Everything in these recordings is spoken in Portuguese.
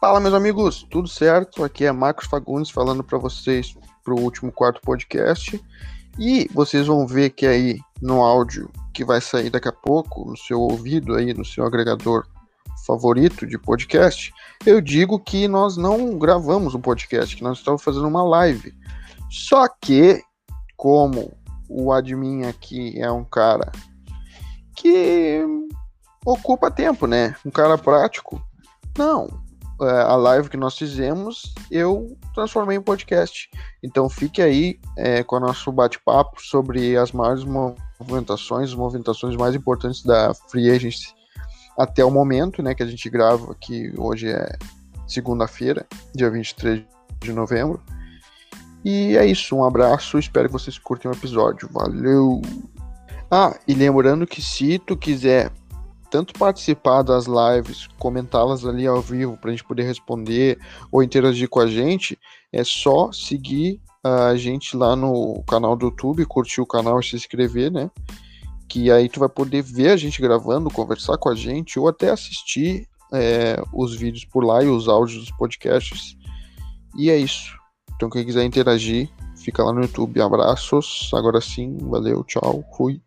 Fala, meus amigos, tudo certo? Aqui é Marcos Fagundes falando para vocês para o último quarto podcast. E vocês vão ver que aí no áudio que vai sair daqui a pouco, no seu ouvido aí, no seu agregador favorito de podcast, eu digo que nós não gravamos um podcast, que nós estamos fazendo uma live. Só que, como o admin aqui é um cara que ocupa tempo, né? Um cara prático. Não, a live que nós fizemos, eu transformei em podcast. Então fique aí é, com o nosso bate-papo sobre as maiores movimentações, as movimentações mais importantes da Free Agency até o momento, né, que a gente grava, que hoje é segunda-feira, dia 23 de novembro. E é isso, um abraço, espero que vocês curtem o episódio. Valeu! Ah, e lembrando que se tu quiser tanto participar das lives, comentá-las ali ao vivo para a gente poder responder ou interagir com a gente, é só seguir a gente lá no canal do YouTube, curtir o canal e se inscrever, né? Que aí tu vai poder ver a gente gravando, conversar com a gente ou até assistir é, os vídeos por lá e os áudios dos podcasts. E é isso. Então quem quiser interagir, fica lá no YouTube. Abraços. Agora sim, valeu, tchau, fui.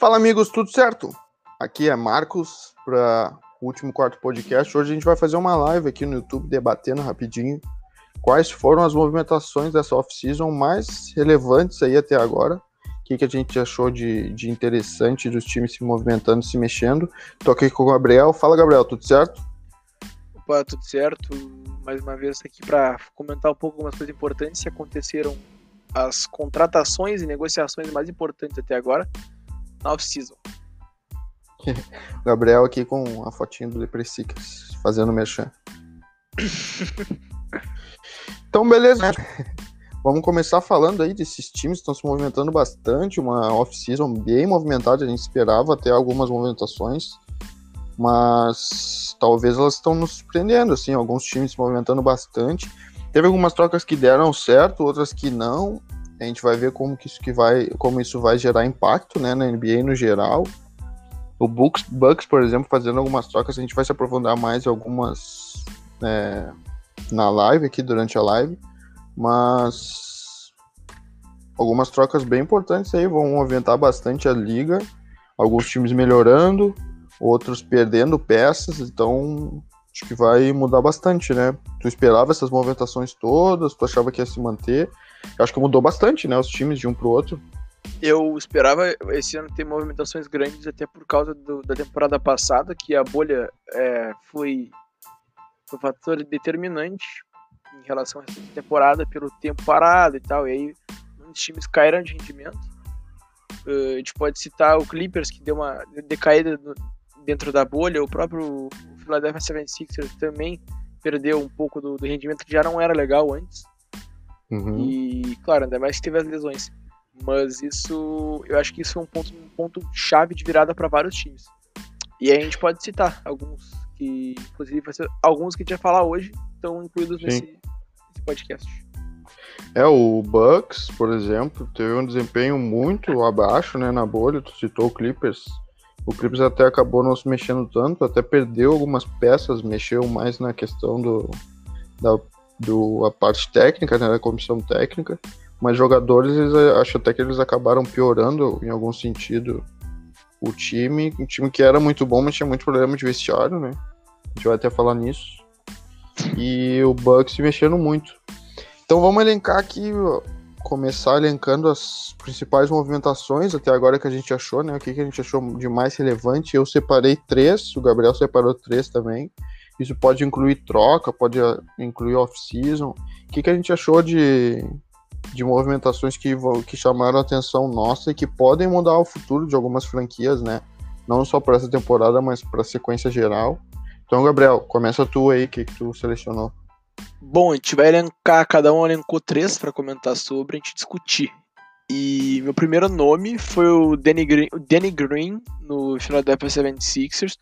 Fala amigos, tudo certo? Aqui é Marcos para o último quarto podcast. Hoje a gente vai fazer uma live aqui no YouTube debatendo rapidinho quais foram as movimentações dessa off-season mais relevantes aí até agora. O que, que a gente achou de, de interessante dos times se movimentando, se mexendo. Tô aqui com o Gabriel. Fala, Gabriel, tudo certo? Opa, tudo certo. Mais uma vez aqui para comentar um pouco algumas coisas importantes que aconteceram as contratações e negociações mais importantes até agora na off-season. Gabriel aqui com a fotinho do Leprechicas, fazendo merchan. então, beleza. Vamos começar falando aí desses times que estão se movimentando bastante, uma off-season bem movimentada, a gente esperava até algumas movimentações, mas talvez elas estão nos surpreendendo, assim, alguns times se movimentando bastante. Teve algumas trocas que deram certo, outras que não, a gente vai ver como que isso que vai, como isso vai gerar impacto, né, na NBA no geral. O Bucks, Bucks, por exemplo, fazendo algumas trocas, a gente vai se aprofundar mais algumas é, na live aqui durante a live, mas algumas trocas bem importantes aí vão movimentar bastante a liga. Alguns times melhorando, outros perdendo peças, então acho que vai mudar bastante, né? Tu esperava essas movimentações todas, tu achava que ia se manter, eu acho que mudou bastante, né? Os times de um pro outro. Eu esperava esse ano ter movimentações grandes, até por causa do, da temporada passada, que a bolha é, foi, um fator determinante em relação a essa temporada, pelo tempo parado e tal. E aí, muitos times caíram de rendimento. Uh, a gente pode citar o Clippers, que deu uma decaída no, dentro da bolha, o próprio Philadelphia 76ers também perdeu um pouco do, do rendimento que já não era legal antes. Uhum. E, claro, ainda mais que teve as lesões. Mas isso, eu acho que isso é um ponto, um ponto chave de virada para vários times. E aí a gente pode citar alguns que, inclusive, alguns que a gente vai falar hoje estão incluídos nesse, nesse, podcast. É, o Bucks, por exemplo, teve um desempenho muito abaixo, né, na bolha. Tu citou o Clippers. O Clippers até acabou não se mexendo tanto, até perdeu algumas peças, mexeu mais na questão do, da do a parte técnica, né, da comissão técnica, mas jogadores, eles, acho até que eles acabaram piorando em algum sentido o time, um time que era muito bom, mas tinha muito problema de vestiário, né? A gente vai até falar nisso. E o Bucks se mexendo muito. Então vamos elencar aqui, começar elencando as principais movimentações até agora que a gente achou, né? O que, que a gente achou de mais relevante. Eu separei três, o Gabriel separou três também. Isso pode incluir troca, pode ah, incluir off-season. O que, que a gente achou de, de movimentações que, que chamaram a atenção nossa e que podem mudar o futuro de algumas franquias, né? Não só para essa temporada, mas para a sequência geral. Então, Gabriel, começa tu aí, o que, que tu selecionou? Bom, a gente vai elencar, cada um elencou três para comentar sobre, a gente discutir. E meu primeiro nome foi o Danny Green, o Danny Green no Philadelphia 76ers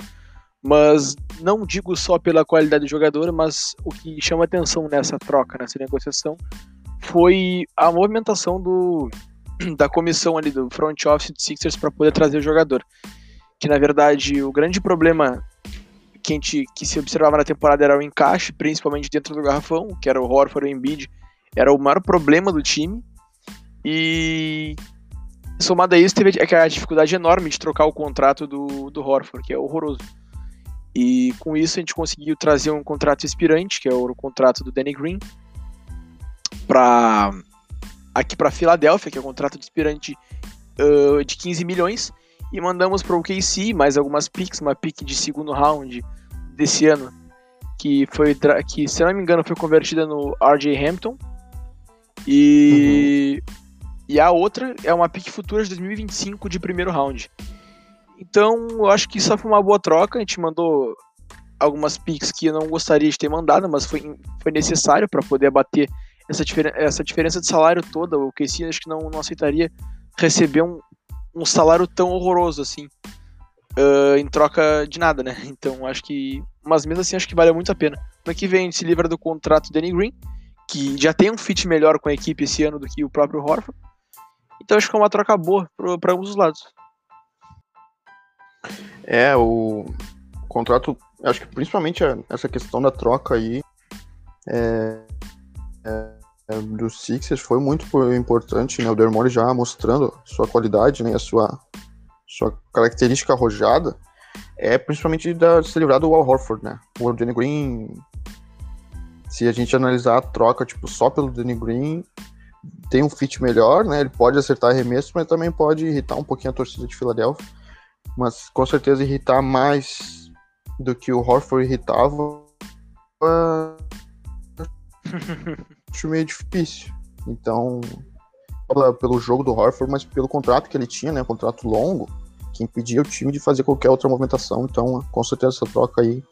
mas não digo só pela qualidade do jogador, mas o que chama atenção nessa troca, nessa negociação, foi a movimentação do, da comissão ali do front office de Sixers para poder trazer o jogador. Que na verdade o grande problema que, gente, que se observava na temporada era o encaixe, principalmente dentro do garrafão, que era o Horford e o Embiid, era o maior problema do time. E somado a isso, teve a dificuldade enorme de trocar o contrato do, do Horford, que é horroroso. E com isso a gente conseguiu trazer um contrato inspirante, que é o contrato do Danny Green, para aqui para Filadélfia, que é um contrato de inspirante uh, de 15 milhões, e mandamos para o KC mais algumas picks, uma pick de segundo round desse ano, que foi que se não me engano foi convertida no RJ Hampton. E uhum. e a outra é uma pick futura de 2025 de primeiro round. Então, eu acho que isso foi uma boa troca. A gente mandou algumas picks que eu não gostaria de ter mandado, mas foi, foi necessário para poder abater essa, essa diferença de salário toda. O KC acho que não, não aceitaria receber um, um salário tão horroroso assim, uh, em troca de nada, né? Então acho que. Mas mesmo assim, acho que vale muito a pena. No que vem, a gente se livra do contrato do Danny Green, que já tem um fit melhor com a equipe esse ano do que o próprio Horford. Então acho que é uma troca boa para ambos os lados. É, o contrato, acho que principalmente essa questão da troca aí é, é, do Sixers foi muito importante, né? O Dermore já mostrando sua qualidade, né? A sua, sua característica arrojada é principalmente da, de se livrar do Al Horford, né? O Danny Green, se a gente analisar a troca, tipo, só pelo Danny Green, tem um fit melhor, né? Ele pode acertar arremesso, mas também pode irritar um pouquinho a torcida de Filadélfia mas com certeza irritar mais do que o Horford irritava acho meio difícil. Então, pelo jogo do Horford, mas pelo contrato que ele tinha, né, um contrato longo, que impedia o time de fazer qualquer outra movimentação. Então, com certeza essa troca aí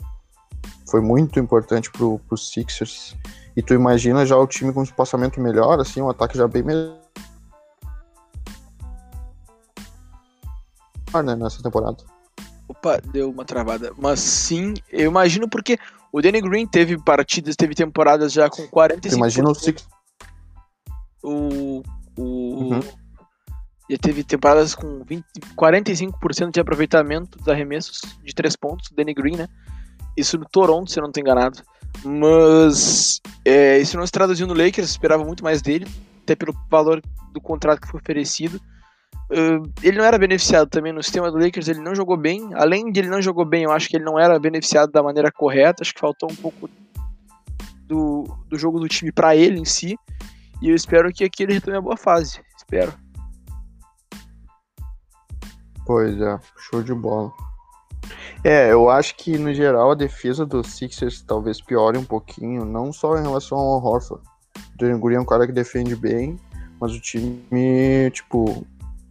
foi muito importante pro, pro Sixers. E tu imagina já o time com um espaçamento melhor, assim, um ataque já bem melhor né, nessa temporada. Opa, deu uma travada. Mas sim, eu imagino porque o Danny Green teve partidas, teve temporadas já com 45. Imagina o Six. O. o uhum. Já teve temporadas com 20, 45% de aproveitamento dos arremessos de 3 pontos, o Danny Green, né? Isso no Toronto, se eu não estou enganado. Mas é, isso não se traduziu no Lakers, esperava muito mais dele, até pelo valor do contrato que foi oferecido. Uh, ele não era beneficiado também no sistema do Lakers, ele não jogou bem. Além de ele não jogou bem, eu acho que ele não era beneficiado da maneira correta. Acho que faltou um pouco do, do jogo do time para ele em si. E eu espero que aqui ele retome a boa fase. Espero. Pois é, show de bola. É, eu acho que no geral a defesa dos Sixers talvez piore um pouquinho, não só em relação ao Horford. O Green é um cara que defende bem, mas o time, tipo,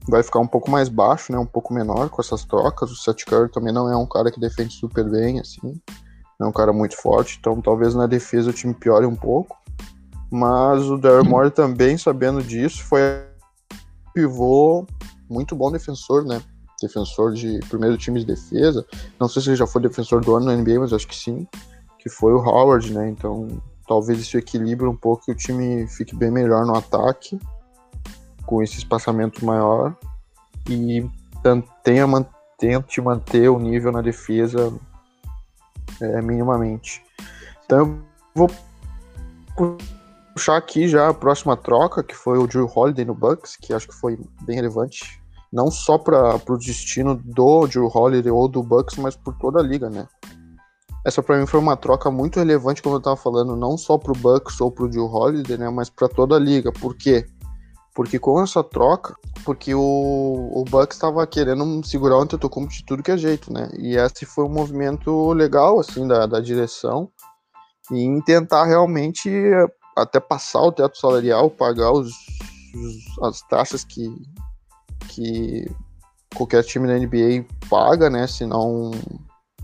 vai ficar um pouco mais baixo, né? Um pouco menor com essas trocas. O Seth Curry também não é um cara que defende super bem, assim. É um cara muito forte, então talvez na defesa o time piore um pouco. Mas o Daryl Morey também, sabendo disso, foi pivô muito bom defensor, né? Defensor de primeiro time de defesa. Não sei se ele já foi defensor do ano na NBA, mas acho que sim. Que foi o Howard, né? Então talvez isso equilibre um pouco e o time fique bem melhor no ataque com esse espaçamento maior e tenha, tente manter o nível na defesa é, minimamente. Então eu vou puxar aqui já a próxima troca, que foi o Drew Holiday no Bucks, que acho que foi bem relevante, não só para o destino do Drew Holiday ou do Bucks, mas por toda a liga, né? Essa para mim foi uma troca muito relevante, como eu estava falando, não só para o Bucks ou para o Drew Holiday, né, mas para toda a liga. Por quê? Porque com essa troca, porque o, o Bucks estava querendo segurar o Antetokounmpo de tudo que é jeito, né? E esse foi um movimento legal, assim, da, da direção. Em tentar realmente até passar o teto salarial, pagar os, os, as taxas que, que qualquer time da NBA paga, né? Se não,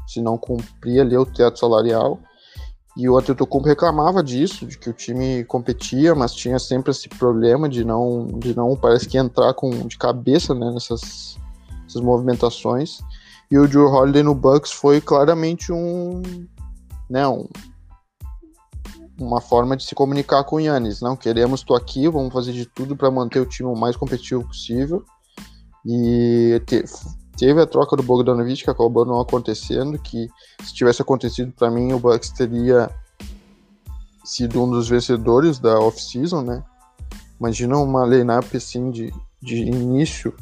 se não cumprir ali o teto salarial. E o Antetokounmpo reclamava disso, de que o time competia, mas tinha sempre esse problema de não, de não parece que entrar com de cabeça né, nessas, movimentações. E o Drew Holiday no Bucks foi claramente um, né, um, uma forma de se comunicar com o Yannis. Não queremos tu aqui, vamos fazer de tudo para manter o time o mais competitivo possível. E te, teve a troca do Bogdanovich que acabou não acontecendo, que se tivesse acontecido para mim o Bucks teria sido um dos vencedores da off-season, né? Imagina uma lineup assim de, de início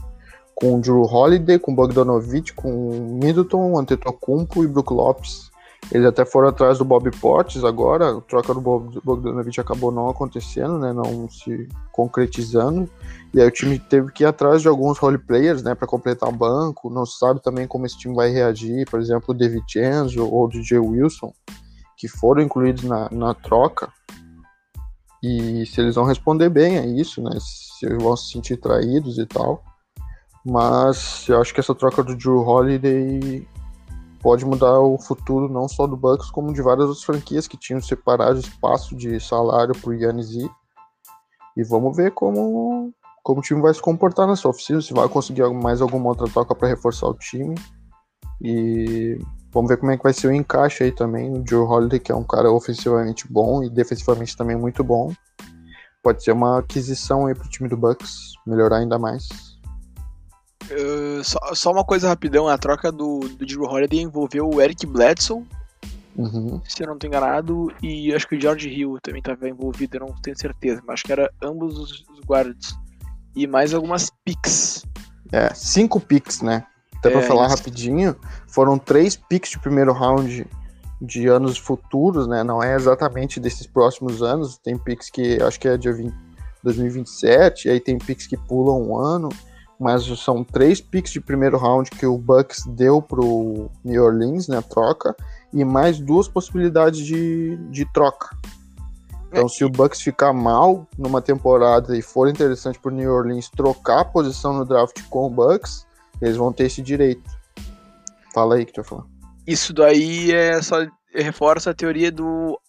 com o Drew Holiday, com Bogdanovich, com Middleton, Antetokounmpo e Brook Lopes. Eles até foram atrás do Bob Portes agora, a troca do Bogdanovich acabou não acontecendo, né, não se concretizando. E aí o time teve que ir atrás de alguns role players, né, para completar o banco. Não se sabe também como esse time vai reagir, por exemplo, o David Enzo ou o DJ Wilson, que foram incluídos na, na troca. E se eles vão responder bem a isso, né, se vão se sentir traídos e tal. Mas eu acho que essa troca do Drew Holiday pode mudar o futuro não só do Bucks, como de várias outras franquias que tinham separado espaço de salário para o Yannis E vamos ver como, como o time vai se comportar nessa oficina, se vai conseguir mais alguma outra troca para reforçar o time. E vamos ver como é que vai ser o encaixe aí também. O Joe Holiday, que é um cara ofensivamente bom e defensivamente também muito bom. Pode ser uma aquisição aí para o time do Bucks melhorar ainda mais. Uh, só, só, uma coisa rapidão, a troca do, do Drew Holiday envolveu o Eric Bledsoe, uhum. se eu não estou enganado, e acho que o George Hill também estava envolvido, eu não tenho certeza, mas acho que era ambos os, os guardas. E mais algumas picks. É, cinco picks, né? Até pra é, falar isso. rapidinho, foram três picks de primeiro round de anos futuros, né? Não é exatamente desses próximos anos. Tem picks que acho que é de 20, 2027, aí tem picks que pulam um ano mas são três picks de primeiro round que o Bucks deu pro New Orleans, né, troca, e mais duas possibilidades de, de troca. Então, é. se o Bucks ficar mal numa temporada e for interessante pro New Orleans trocar a posição no draft com o Bucks, eles vão ter esse direito. Fala aí que tu vai falar. Isso daí é só reforça a teoria do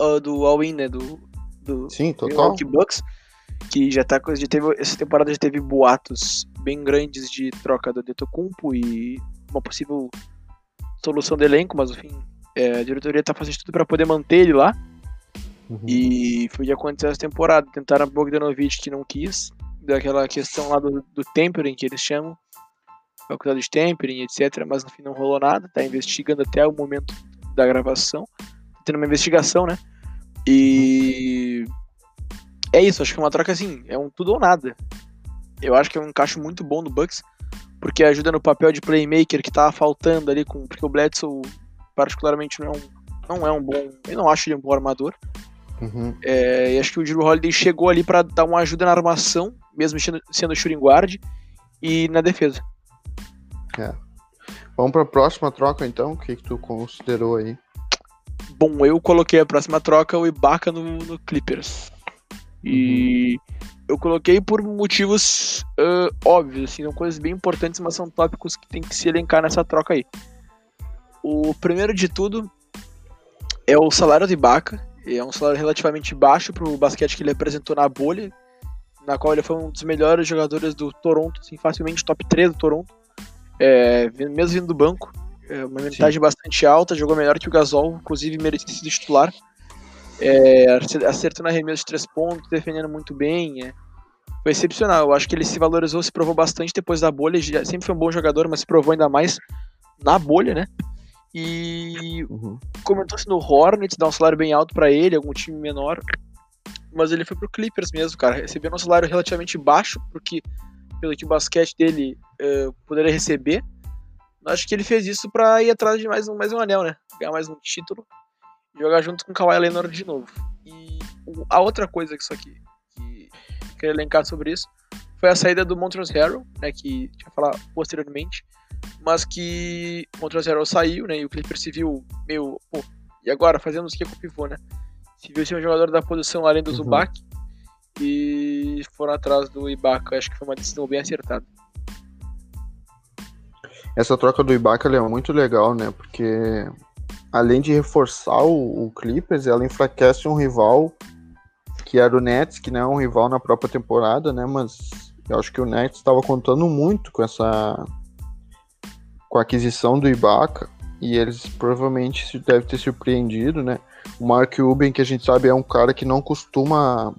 uh, do all-in, né, do, do Sim, total. Bucks que já tá já teve essa temporada já teve boatos bem grandes de troca do Detocumpo e uma possível solução do elenco, mas enfim, é, a diretoria tá fazendo tudo para poder manter ele lá. Uhum. E foi o que aconteceu essa temporada. Tentaram Bogdanovich que não quis, daquela questão lá do, do tempering que eles chamam, faculdade de tempering, etc. Mas no fim não rolou nada, tá investigando até o momento da gravação. Tá tendo uma investigação, né? E é isso, acho que é uma troca assim, é um tudo ou nada. Eu acho que é um encaixe muito bom no Bucks, porque ajuda no papel de playmaker que tava faltando ali, com, porque o Bledsoe particularmente não é um, não é um bom, eu não acho ele um bom armador. Uhum. É, e acho que o Drew Holiday chegou ali para dar uma ajuda na armação, mesmo sendo, sendo shooting guard, e na defesa. É. Vamos para a próxima troca então, o que, que tu considerou aí? Bom, eu coloquei a próxima troca o Ibaka no, no Clippers. E uhum. Eu coloquei por motivos uh, óbvios, assim, são coisas bem importantes, mas são tópicos que tem que se elencar nessa troca aí. O primeiro de tudo é o salário de Ibaka. É um salário relativamente baixo para o basquete que ele apresentou na bolha, na qual ele foi um dos melhores jogadores do Toronto, assim, facilmente top 3 do Toronto, é, mesmo vindo do banco. É uma vantagem bastante alta, jogou melhor que o Gasol, inclusive merecia ser titular é, acertando arremesso de três pontos, defendendo muito bem. É. Foi excepcional. Eu acho que ele se valorizou, se provou bastante depois da bolha. Já, sempre foi um bom jogador, mas se provou ainda mais na bolha, né? E uhum. comentou-se no Hornets, dá um salário bem alto para ele, algum time menor. Mas ele foi pro Clippers mesmo, cara. Recebendo um salário relativamente baixo, porque pelo que o basquete dele uh, poderia receber. Acho que ele fez isso para ir atrás de mais um, mais um anel, né? Ganhar mais um título jogar junto com o Kawhi Leonard de novo. E a outra coisa que isso aqui, que queria elencar sobre isso, foi a saída do Montrezl Harrell, né, que a gente vai falar posteriormente, mas que o Montrezl Harrell saiu, né, e o Clippers se viu meio, pô, e agora, fazemos o que com o pivô, né? Se viu ser um jogador da posição além do uhum. Zubac, e foram atrás do Ibaka, acho que foi uma decisão bem acertada. Essa troca do Ibaka é muito legal, né, porque além de reforçar o, o, Clippers, ela enfraquece um rival que era o Nets, que não é um rival na própria temporada, né? Mas eu acho que o Nets estava contando muito com essa com a aquisição do Ibaka e eles provavelmente devem ter surpreendido, né? O Mark Cuban, que a gente sabe é um cara que não costuma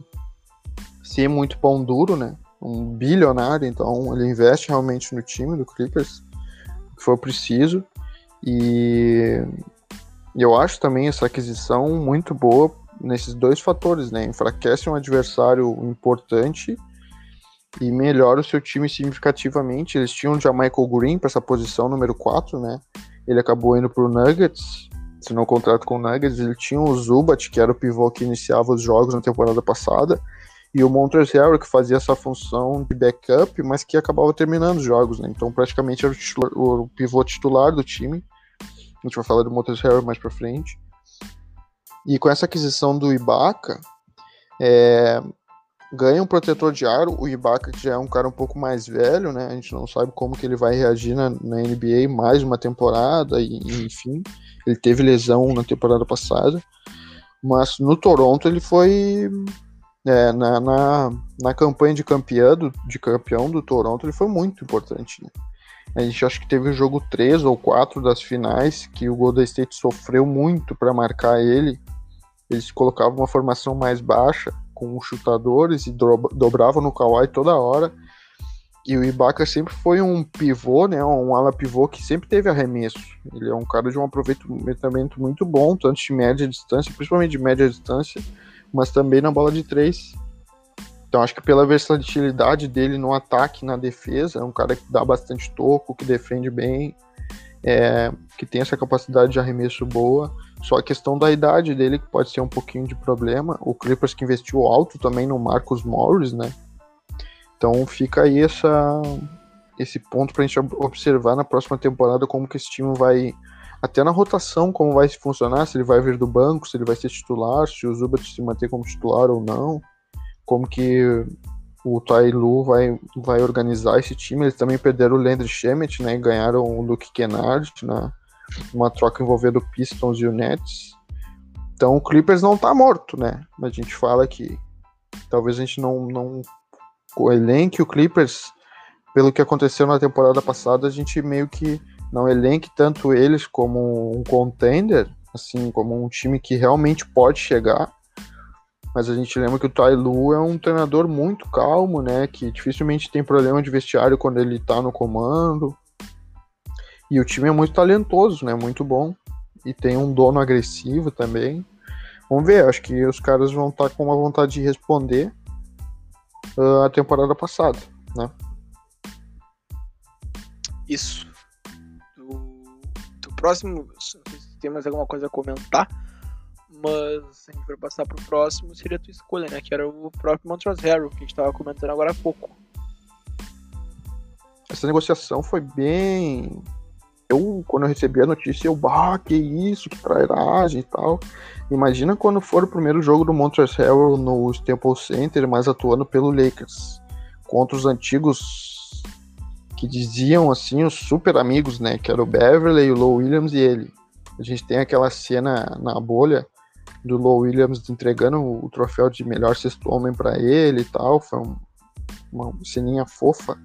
ser muito pão duro, né? Um bilionário, então ele investe realmente no time do Clippers. que for preciso. E eu acho também essa aquisição muito boa nesses dois fatores, né? Enfraquece um adversário importante e melhora o seu time significativamente. Eles tinham já Michael Green para essa posição número 4, né? Ele acabou indo para o Nuggets, assinou um contrato com o Nuggets. Ele tinha o Zubat, que era o pivô que iniciava os jogos na temporada passada, e o Montrezl que fazia essa função de backup, mas que acabava terminando os jogos, né? Então praticamente era o, titular, o pivô titular do time. A gente vai falar do Montrezl mais para frente. E com essa aquisição do Ibaka, é, ganha um protetor de aro. O Ibaka, que já é um cara um pouco mais velho, né? A gente não sabe como que ele vai reagir na, na NBA mais uma temporada, e, enfim. Ele teve lesão na temporada passada. Mas no Toronto ele foi. É, na, na, na, campanha de campeão, do, de campeão do Toronto, ele foi muito importante. Né? A gente acha que teve o jogo 3 ou 4 das finais que o Golden State sofreu muito para marcar ele eles colocavam uma formação mais baixa, com chutadores, e dobravam no Kawhi toda hora. E o Ibaka sempre foi um pivô, né, um ala pivô que sempre teve arremesso. Ele é um cara de um aproveitamento muito bom, tanto de média distância, principalmente de média distância, mas também na bola de três. Então acho que pela versatilidade dele no ataque, na defesa, é um cara que dá bastante toco, que defende bem, é, que tem essa capacidade de arremesso boa. Só a questão da idade dele que pode ser um pouquinho de problema. O Clippers que investiu alto também no Marcus Morris, né? Então fica aí essa, esse ponto para a gente observar na próxima temporada como que esse time vai, até na rotação, como vai funcionar, se ele vai vir do banco, se ele vai ser titular, se o Zubat se manter como titular ou não, como que o Tai Lu vai, vai organizar esse time. Eles também perderam o Landry Shemet, né? E ganharam o Luke Kennard na uma troca envolvendo Pistons e o Nets. Então o Clippers não tá morto, né? A gente fala que talvez a gente não, não elenque o Clippers pelo que aconteceu na temporada passada, a gente meio que não elenque tanto eles como um contender, assim, como um time que realmente pode chegar, mas a gente lembra que o Tai Lu é um treinador muito calmo, né? Que dificilmente tem problema de vestiário quando ele tá no comando. E o time é muito talentoso, né? Muito bom. E tem um dono agressivo também. Vamos ver, acho que os caras vão estar tá com uma vontade de responder uh, a temporada passada, né? Isso. Do, do próximo, se tem mais alguma coisa a comentar, mas se a gente for passar pro próximo, seria a tua escolha, né? Que era o próprio Montrezl Harrell, que a gente tava comentando agora há pouco. Essa negociação foi bem. Eu, quando eu recebi a notícia, eu, bah, que isso, que trairagem e tal. Imagina quando for o primeiro jogo do Montrezl Harrell no Staples Center, mas atuando pelo Lakers, contra os antigos que diziam assim, os super amigos, né? Que era o Beverly, o Low Williams e ele. A gente tem aquela cena na bolha do Low Williams entregando o troféu de melhor sexto homem para ele e tal. Foi um, uma ceninha fofa.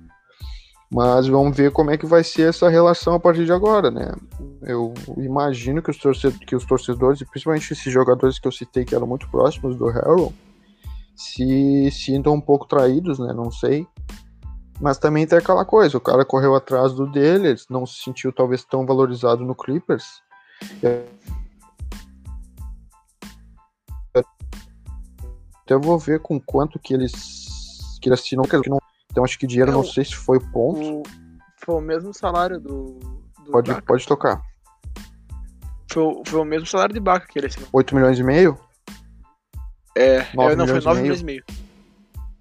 Mas vamos ver como é que vai ser essa relação a partir de agora, né? Eu imagino que os, torcedores, que os torcedores, e principalmente esses jogadores que eu citei que eram muito próximos do Harold, se sintam um pouco traídos, né? Não sei. Mas também tem aquela coisa, o cara correu atrás do dele, não se sentiu talvez tão valorizado no Clippers. Até vou ver com quanto que eles que eles assinam, que não, então acho que dinheiro é, não sei se foi o ponto. O, foi o mesmo salário do, do pode, pode tocar. Foi, foi o mesmo salário de Baca que ele assinou. 8 milhões e meio? É, é não, foi 9 milhões e meio.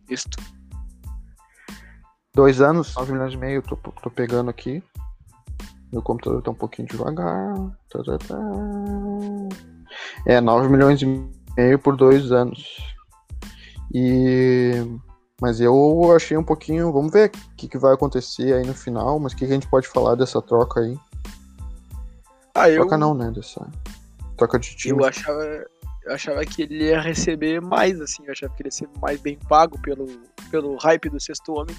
Isso. Dois anos, 9 milhões e meio, tô, tô pegando aqui. Meu computador tá um pouquinho devagar. Tá, tá, tá. É, 9 milhões e meio por dois anos. E mas eu achei um pouquinho. Vamos ver o que, que vai acontecer aí no final. Mas o que, que a gente pode falar dessa troca aí? Ah, eu... Troca não, né? Dessa troca de time. Eu achava, eu achava que ele ia receber mais, assim. Eu achava que ele ia ser mais bem pago pelo, pelo hype do sexto homem.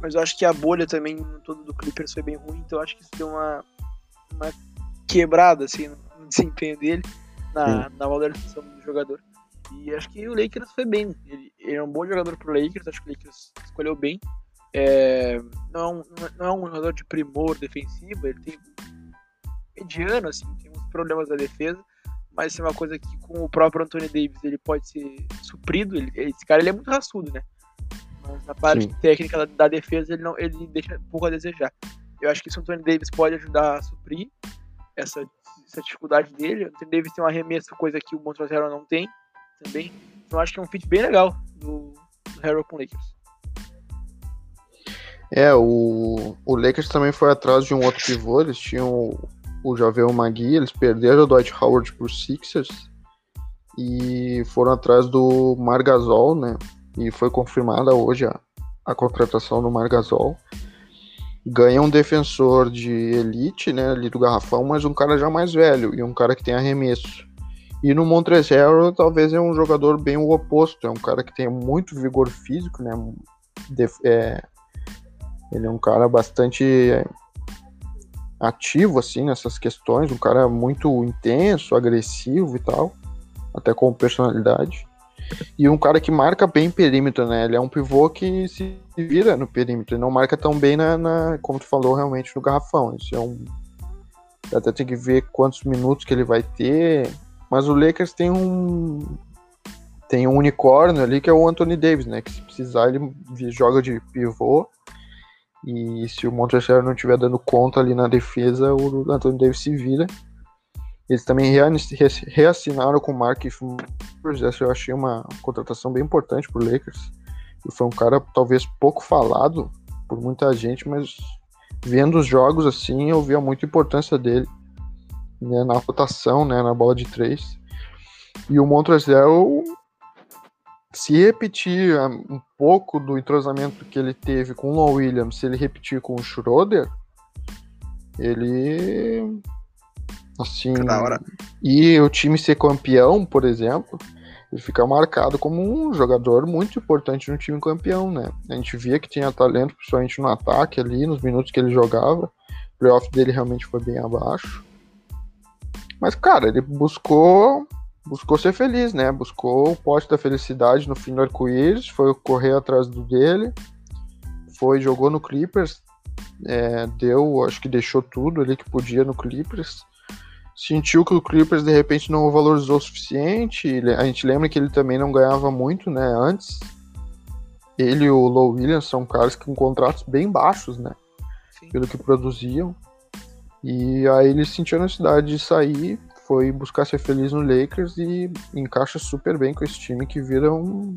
Mas eu acho que a bolha também todo do Clippers foi bem ruim. Então eu acho que isso deu uma, uma quebrada, assim, no desempenho dele, na, na valorização do jogador. E acho que o Lakers foi bem. Ele, ele, é um bom jogador pro Lakers, acho que o Lakers escolheu bem. É, não, é um, não é um jogador de primor defensivo, ele tem mediano, assim, tem uns problemas da defesa, mas isso é uma coisa que com o próprio Anthony Davis ele pode ser suprido. Ele, esse cara ele é muito raçudo, né? Mas na parte Sim. técnica da, da, defesa ele não ele deixa pouco a desejar. Eu acho que o Anthony Davis pode ajudar a suprir essa, essa dificuldade dele. O Anthony Davis tem um arremesso, coisa que o Montrezl não tem também. Então acho que é um fit bem legal do, do com o Lakers. É, o, o Lakers também foi atrás de um outro pivô, eles tinham o Javel Magui, eles perderam o Dwight Howard por Sixers e foram atrás do Margasol, né? E foi confirmada hoje a, a contratação do Margasol. Ganha um defensor de elite, né, ali do garrafão, mas um cara já mais velho e um cara que tem arremesso. E no Montrezl, talvez é um jogador bem o oposto, é um cara que tem muito vigor físico, né? É, ele é um cara bastante ativo assim nessas questões, um cara muito intenso, agressivo e tal, até com personalidade. E um cara que marca bem perímetro, né? Ele é um pivô que se vira no perímetro, ele não marca tão bem na, na como tu falou, realmente no garrafão. Isso é um até tem que ver quantos minutos que ele vai ter, mas o Lakers tem um tem um unicórnio ali que é o Anthony Davis, né? Que se precisar ele joga de pivô e se o Montrezl não estiver dando conta ali na defesa, o Anthony Davis se vira. Eles também reassinaram com o Mark Essa eu achei uma contratação bem importante para o Lakers. E foi um cara talvez pouco falado por muita gente, mas vendo os jogos assim, eu via muita importância dele né, na rotação, né, na bola de três. E o Montrezl se repetir ah, um pouco do entrosamento que ele teve com o Lon Williams, se ele repetir com o Schroeder, ele. Assim. E o time ser campeão, por exemplo, ele fica marcado como um jogador muito importante no time campeão, né? A gente via que tinha talento, principalmente no ataque ali, nos minutos que ele jogava. O playoff dele realmente foi bem abaixo. Mas, cara, ele buscou buscou ser feliz, né? Buscou o pote da felicidade no fim do arco-íris, foi correr atrás do dele, foi, jogou no Clippers, é, deu, acho que deixou tudo ali que podia no Clippers. Sentiu que o Clippers de repente não o valorizou o suficiente. A gente lembra que ele também não ganhava muito, né? Antes. Ele e o Low Williams são caras com contratos bem baixos, né? Sim. Pelo que produziam. E aí ele sentiu a necessidade de sair, foi buscar ser feliz no Lakers e encaixa super bem com esse time que vira um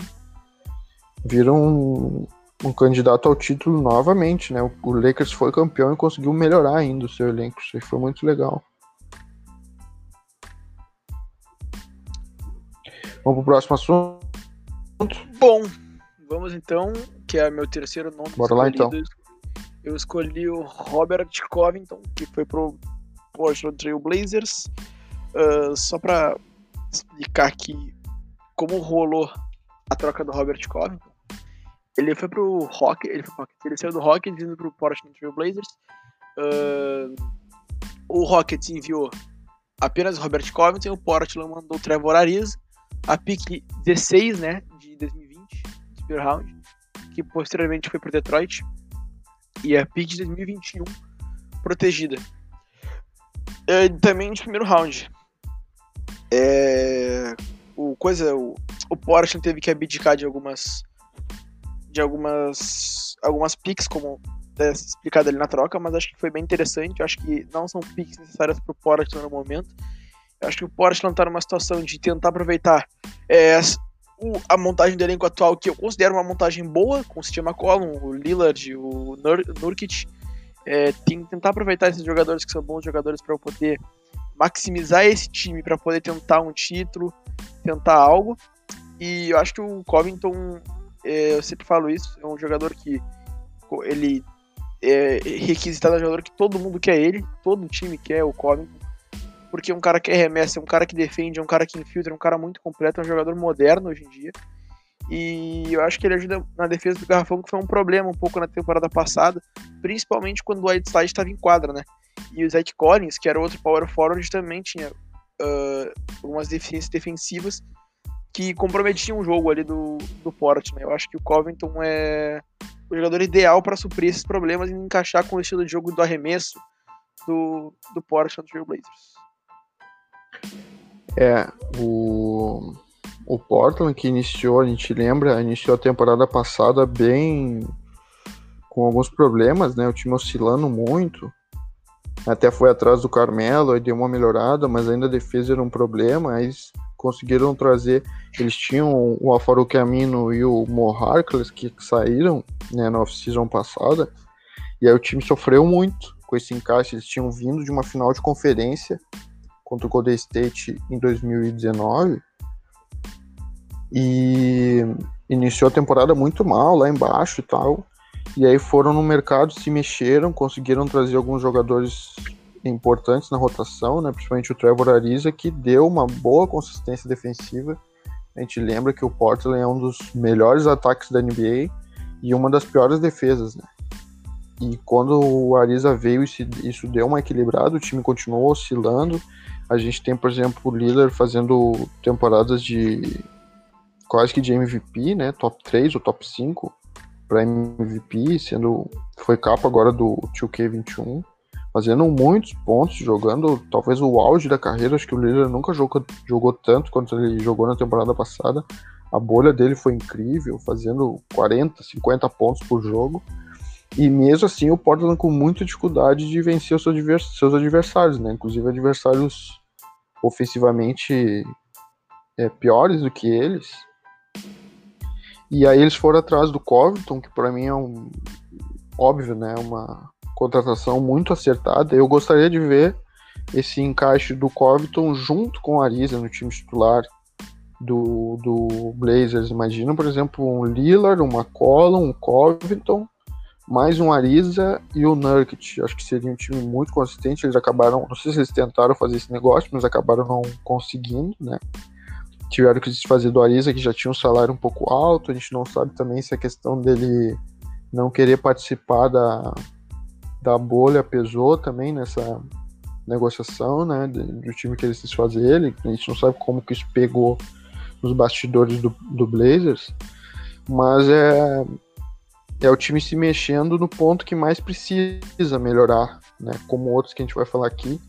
vira um, um candidato ao título novamente, né? O, Lakers foi campeão e conseguiu melhorar ainda o seu elenco, isso aí foi muito legal. Vamos pro próximo assunto. Bom, vamos então, que é meu terceiro nome. Bora lá então. Eu escolhi o Robert Covington, que foi pro Portland Trail Blazers. Uh, só para explicar aqui como rolou a troca do Robert Covington. Ele foi pro Rock, ele, foi, ele saiu do Rockets indo pro Portland Trail Blazers. Uh, o Rockets enviou apenas Robert Covington o Portland mandou o Trevor Ariza, a pick 16, né, de 2020, de primeiro round, que posteriormente foi pro Detroit, e a pick de 2021 protegida. Uh, também de primeiro round. É, o coisa, o, o Porsche teve que abdicar de algumas de algumas algumas picks como é explicado ali na troca, mas acho que foi bem interessante. Acho que não são picks necessárias para o Porsche no momento. Acho que o não está numa situação de tentar aproveitar é, o, a montagem do elenco atual, que eu considero uma montagem boa, com o Steve McCollum, o Lillard, o Nur, Nurkic. É, tem que tentar aproveitar esses jogadores que são bons jogadores para poder maximizar esse time para poder tentar um título, tentar algo. E eu acho que o Covington, é, eu sempre falo isso, é um jogador que ele é requisitado, é um jogador que todo mundo quer ele, todo time quer o Covington, porque é um cara que arremessa, é um cara que defende, é um cara que infiltra, é um cara muito completo, é um jogador moderno hoje em dia. E eu acho que ele ajuda na defesa do Garrafão, que foi um problema um pouco na temporada passada, principalmente quando o Whiteside estava em quadra, né? E o Zach Collins, que era outro power forward, também tinha uh, algumas deficiências defensivas, que comprometiam um jogo ali do, do Portland. Né? Eu acho que o Covington é o jogador ideal para suprir esses problemas e encaixar com o estilo de jogo do arremesso do, do Portland Trail Blazers. É, o, o Portland que iniciou, a gente lembra, iniciou a temporada passada bem com alguns problemas, né? O time oscilando muito. Até foi atrás do Carmelo, aí deu uma melhorada, mas ainda a defesa era um problema. Aí conseguiram trazer. Eles tinham o Alfaruque Amino e o Mo Harkless que saíram né, na off-season passada. E aí o time sofreu muito com esse encaixe. Eles tinham vindo de uma final de conferência contra o Golden State em 2019. E iniciou a temporada muito mal lá embaixo e tal. E aí foram no mercado, se mexeram, conseguiram trazer alguns jogadores importantes na rotação, né? principalmente o Trevor Ariza, que deu uma boa consistência defensiva. A gente lembra que o Portland é um dos melhores ataques da NBA e uma das piores defesas. Né? E quando o Ariza veio, isso, deu uma equilibrada, o time continuou oscilando. A gente tem, por exemplo, o Lillard fazendo temporadas de quase que de MVP, né? Top 3 ou top 5 para MVP, sendo foi capa agora do 2K21, fazendo muitos pontos, jogando talvez o auge da carreira. Acho que o Lillard nunca jogou, jogou tanto quanto ele jogou na temporada passada. A bolha dele foi incrível, fazendo 40, 50 pontos por jogo. E mesmo assim, o Portland com muita dificuldade de vencer os seus adversários, né? Inclusive adversários ofensivamente é, piores do que eles. E aí eles foram atrás do Covington, que para mim é um óbvio, né, uma contratação muito acertada. Eu gostaria de ver esse encaixe do Covington junto com a Ariza no time titular do, do Blazers. Imagina, por exemplo, um Lillard, um McCollum, um Covington, mais um Ariza e o Nurkic. Acho que seria um time muito consistente. Eles acabaram, não sei se eles tentaram fazer esse negócio, mas acabaram não conseguindo, né? tiveram que desfazer do Ariza, que já tinha um salário um pouco alto. A gente não sabe também se a questão dele não querer participar da, da bolha pesou também nessa negociação, né, do time que eles desfazer ele. A gente não sabe como que isso pegou nos bastidores do, do Blazers, mas é é o time se mexendo no ponto que mais precisa melhorar, né? Como outros que a gente vai falar aqui,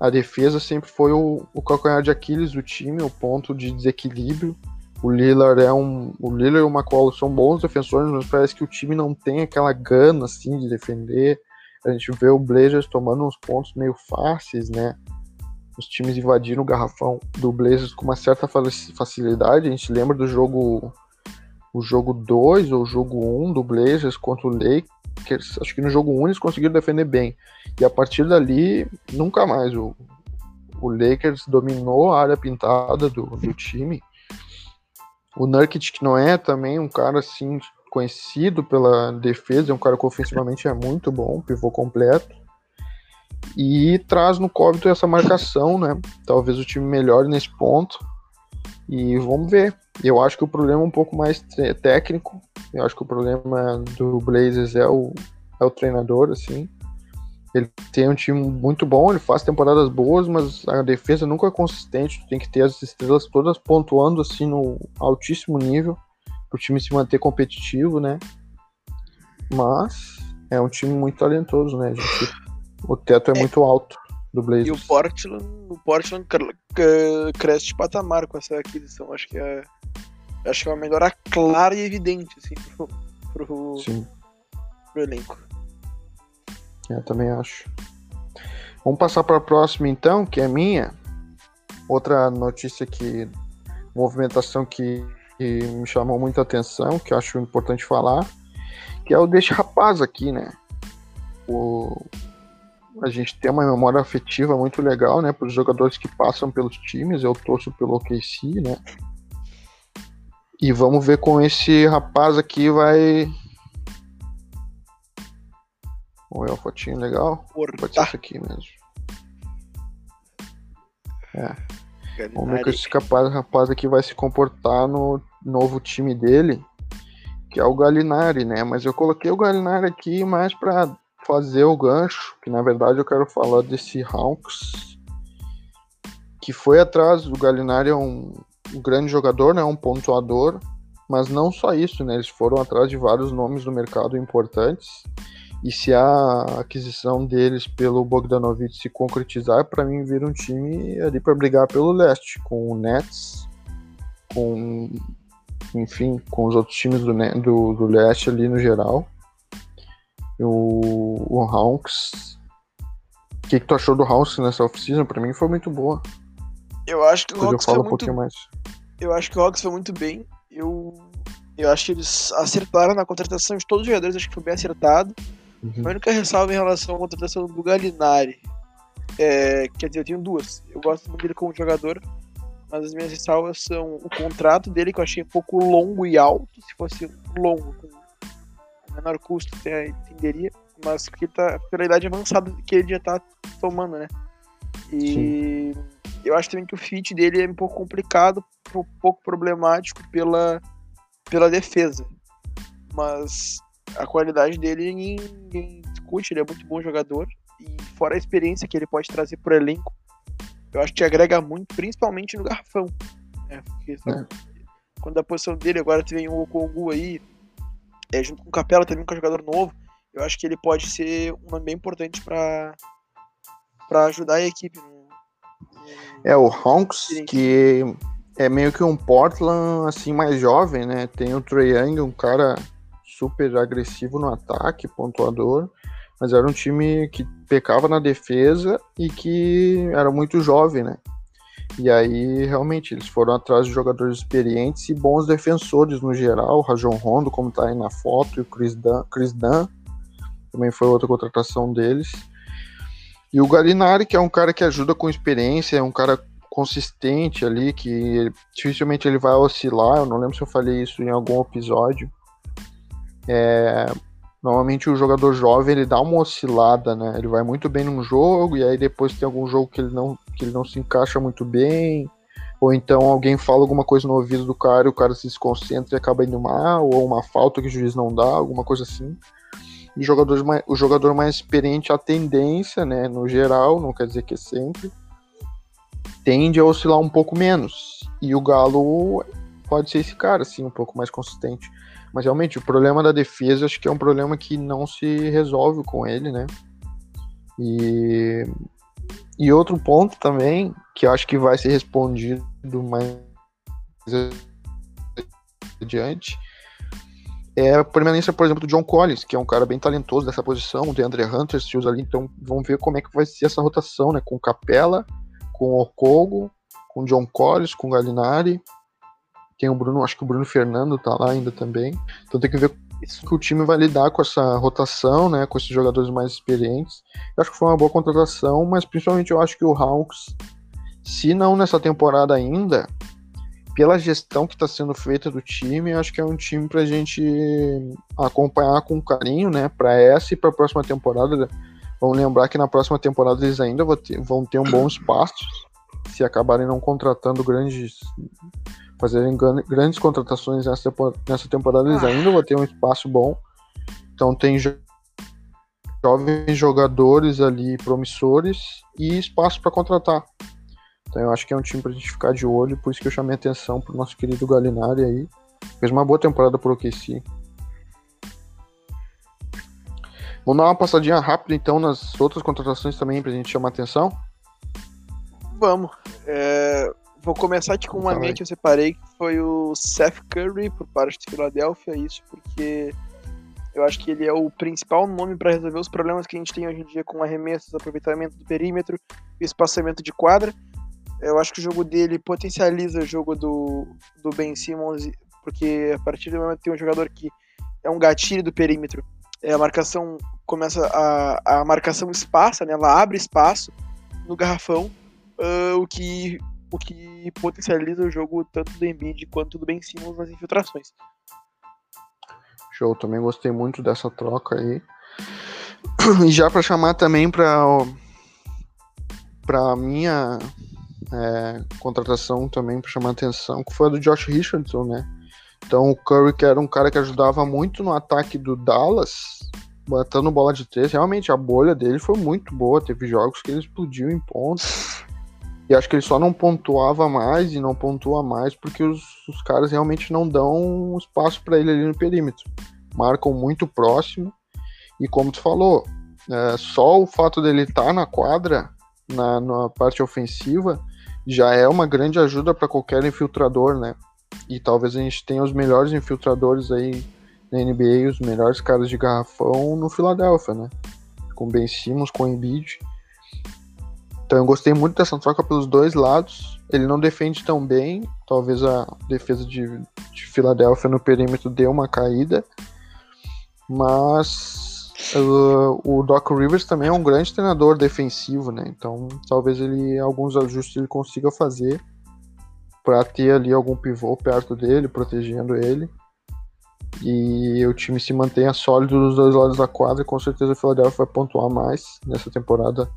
a defesa sempre foi o, o calcanhar de Aquiles do time, o ponto de desequilíbrio. O Lillard é um. O Lillard e o McCollum são bons defensores, mas parece que o time não tem aquela gana assim de defender. A gente vê o Blazers tomando uns pontos meio fáceis, né? Os times invadiram o garrafão do Blazers com uma certa facilidade. A gente lembra do jogo o jogo 2 ou o jogo 1 um do Blazers contra o Lakers. Acho que no jogo 1 um eles conseguiram defender bem. E a partir dali, nunca mais. O, o Lakers dominou a área pintada do, do time. O Nurkic, que não é também um cara assim conhecido pela defesa, é um cara que ofensivamente é muito bom, pivô completo. E traz no Covington essa marcação, né? Talvez o time melhore nesse ponto. E vamos ver. Eu acho que o problema é um pouco mais técnico. Eu acho que o problema do Blazers é o, é o treinador, assim. Ele tem um time muito bom, ele faz temporadas boas, mas a defesa nunca é consistente. Tu tem que ter as estrelas todas pontuando assim no altíssimo nível para o time se manter competitivo, né? Mas é um time muito talentoso, né? Gente, o teto é, é muito alto do Blazers. E o Portland, o Portland cresce de patamar com essa aquisição. Acho que é, acho que é uma melhora clara e evidente assim, pro, pro, Sim. pro elenco. Eu também acho. Vamos passar para a próxima então, que é minha. Outra notícia que movimentação que, que me chamou muita atenção, que eu acho importante falar, que é o desse rapaz aqui, né? O a gente tem uma memória afetiva muito legal, né, para os jogadores que passam pelos times. Eu torço pelo OKC, né? E vamos ver com esse rapaz aqui vai. Ver uma fotinho legal. Porra. Pode ser esse aqui mesmo. É. Vamos ver como esse rapaz, rapaz aqui vai se comportar no novo time dele, que é o Galinari, né? Mas eu coloquei o Galinari aqui mais para fazer o gancho, que na verdade eu quero falar desse Hawks, que foi atrás do Galinari, é um, um grande jogador, né? Um pontuador. Mas não só isso, né? Eles foram atrás de vários nomes do mercado importantes. E se a aquisição deles pelo Bogdanovic se concretizar, para mim vira um time ali para brigar pelo leste, com o Nets, com enfim, com os outros times do, do, do leste ali no geral. O, o Hawks. O que, que tu achou do Hawks nessa off-season? Pra mim foi muito boa. Eu acho que o Hawks eu foi um muito... mais. Eu acho que o Hawks foi muito bem. Eu, eu acho que eles acertaram na contratação de todos os jogadores, acho que foi bem acertado. Uhum. A única ressalva em relação à contratação do Galinari. É, quer dizer, eu tenho duas. Eu gosto muito dele como jogador, mas as minhas ressalvas são o contrato dele, que eu achei um pouco longo e alto. Se fosse longo, com menor custo, até entenderia. Mas porque tá pela idade avançada que ele já tá tomando, né? E Sim. eu acho também que o fit dele é um pouco complicado, um pouco problemático pela, pela defesa. Mas a qualidade dele ninguém discute, ele é muito bom jogador. E fora a experiência que ele pode trazer pro elenco, eu acho que agrega muito, principalmente no garrafão. Né? Porque, é. Quando a posição dele, agora tem o Okongu aí, é, junto com o Capela também, que é um jogador novo, eu acho que ele pode ser um nome bem importante para ajudar a equipe. No, é, o Honks, que é meio que um Portland assim mais jovem, né? Tem o Trae Young, um cara super agressivo no ataque, pontuador, mas era um time que pecava na defesa e que era muito jovem, né? E aí, realmente, eles foram atrás de jogadores experientes e bons defensores no geral. O Rajon Rondo, como tá aí na foto, e o Chris Dunn, Chris Dunn também foi outra contratação deles. E o Galinari, que é um cara que ajuda com experiência, é um cara consistente ali, que dificilmente ele vai oscilar. Eu não lembro se eu falei isso em algum episódio. É, normalmente o jogador jovem ele dá uma oscilada, né? Ele vai muito bem num jogo e aí depois tem algum jogo que ele não que ele não se encaixa muito bem, ou então alguém fala alguma coisa no ouvido do cara e o cara se desconcentra e acaba indo mal, ou uma falta que o juiz não dá, alguma coisa assim. E jogadores mais, o jogador mais experiente, a tendência, né, no geral, não quer dizer que é sempre, tende a oscilar um pouco menos. E o Galo pode ser esse cara, assim, um pouco mais consistente. Mas realmente, o problema da defesa acho que é um problema que não se resolve com ele, né? E, e outro ponto também, que eu acho que vai ser respondido mais adiante, é a permanência, por exemplo, do John Collins, que é um cara bem talentoso dessa posição, o DeAndre Hunter se usa ali, então vamos ver como é que vai ser essa rotação, né? Com Capela, com Okogo, com John Collins, com Galinari, tem o Bruno, acho que o Bruno Fernando tá lá ainda também. Então tem que ver isso que o time vai lidar com essa rotação, né, com esses jogadores mais experientes. Eu acho que foi uma boa contratação, mas principalmente eu acho que o Hawks, se não nessa temporada ainda, pela gestão que está sendo feita do time, acho que é um time para a gente acompanhar com carinho, né, para essa e para a próxima temporada. Vamos lembrar que na próxima temporada eles ainda vão ter, vão ter um bom espaço, se acabarem não contratando grandes fazerem grandes contratações nessa, nessa temporada, eles ainda vão ter um espaço bom. Então tem jo jovens jogadores ali promissores e espaço para contratar. Então eu acho que é um time para a gente ficar de olho, por isso que eu chamei a atenção pro nosso querido Galinari aí. Fez uma boa temporada por OKC. Vamos dar uma passadinha rápida então nas outras contratações também para a gente chamar atenção? Vamos. É, Vou começar aqui com uma mente que eu separei, que foi o Seth Curry, por parte de Filadélfia, isso porque eu acho que ele é o principal nome para resolver os problemas que a gente tem hoje em dia com arremessos, aproveitamento do perímetro e espaçamento de quadra. Eu acho que o jogo dele potencializa o jogo do, do Ben Simmons, porque a partir do momento que tem um jogador que é um gatilho do perímetro, é, a marcação começa a, a marcação espaça, né, ela abre espaço no garrafão, uh, o que o que potencializa o jogo tanto do Embiid quanto do Ben Simmons nas infiltrações. Show, também gostei muito dessa troca aí. E já para chamar também para para minha é, contratação também para chamar atenção, que foi a do Josh Richardson, né? Então o Curry, que era um cara que ajudava muito no ataque do Dallas, botando bola de três, realmente a bolha dele foi muito boa, teve jogos que ele explodiu em pontos. E acho que ele só não pontuava mais e não pontua mais porque os, os caras realmente não dão espaço para ele ali no perímetro. Marcam muito próximo. E como tu falou, é, só o fato dele estar tá na quadra, na, na parte ofensiva, já é uma grande ajuda para qualquer infiltrador, né? E talvez a gente tenha os melhores infiltradores aí na NBA, os melhores caras de garrafão no Philadelphia, né? Com Ben Simmons, com Embiid. Então eu gostei muito dessa troca pelos dois lados. Ele não defende tão bem, talvez a defesa de, de Filadélfia no perímetro dê uma caída, mas uh, o Doc Rivers também é um grande treinador defensivo, né? Então talvez ele alguns ajustes ele consiga fazer para ter ali algum pivô perto dele, protegendo ele. E o time se mantenha sólido dos dois lados da quadra. Com certeza o Philadelphia vai pontuar mais nessa temporada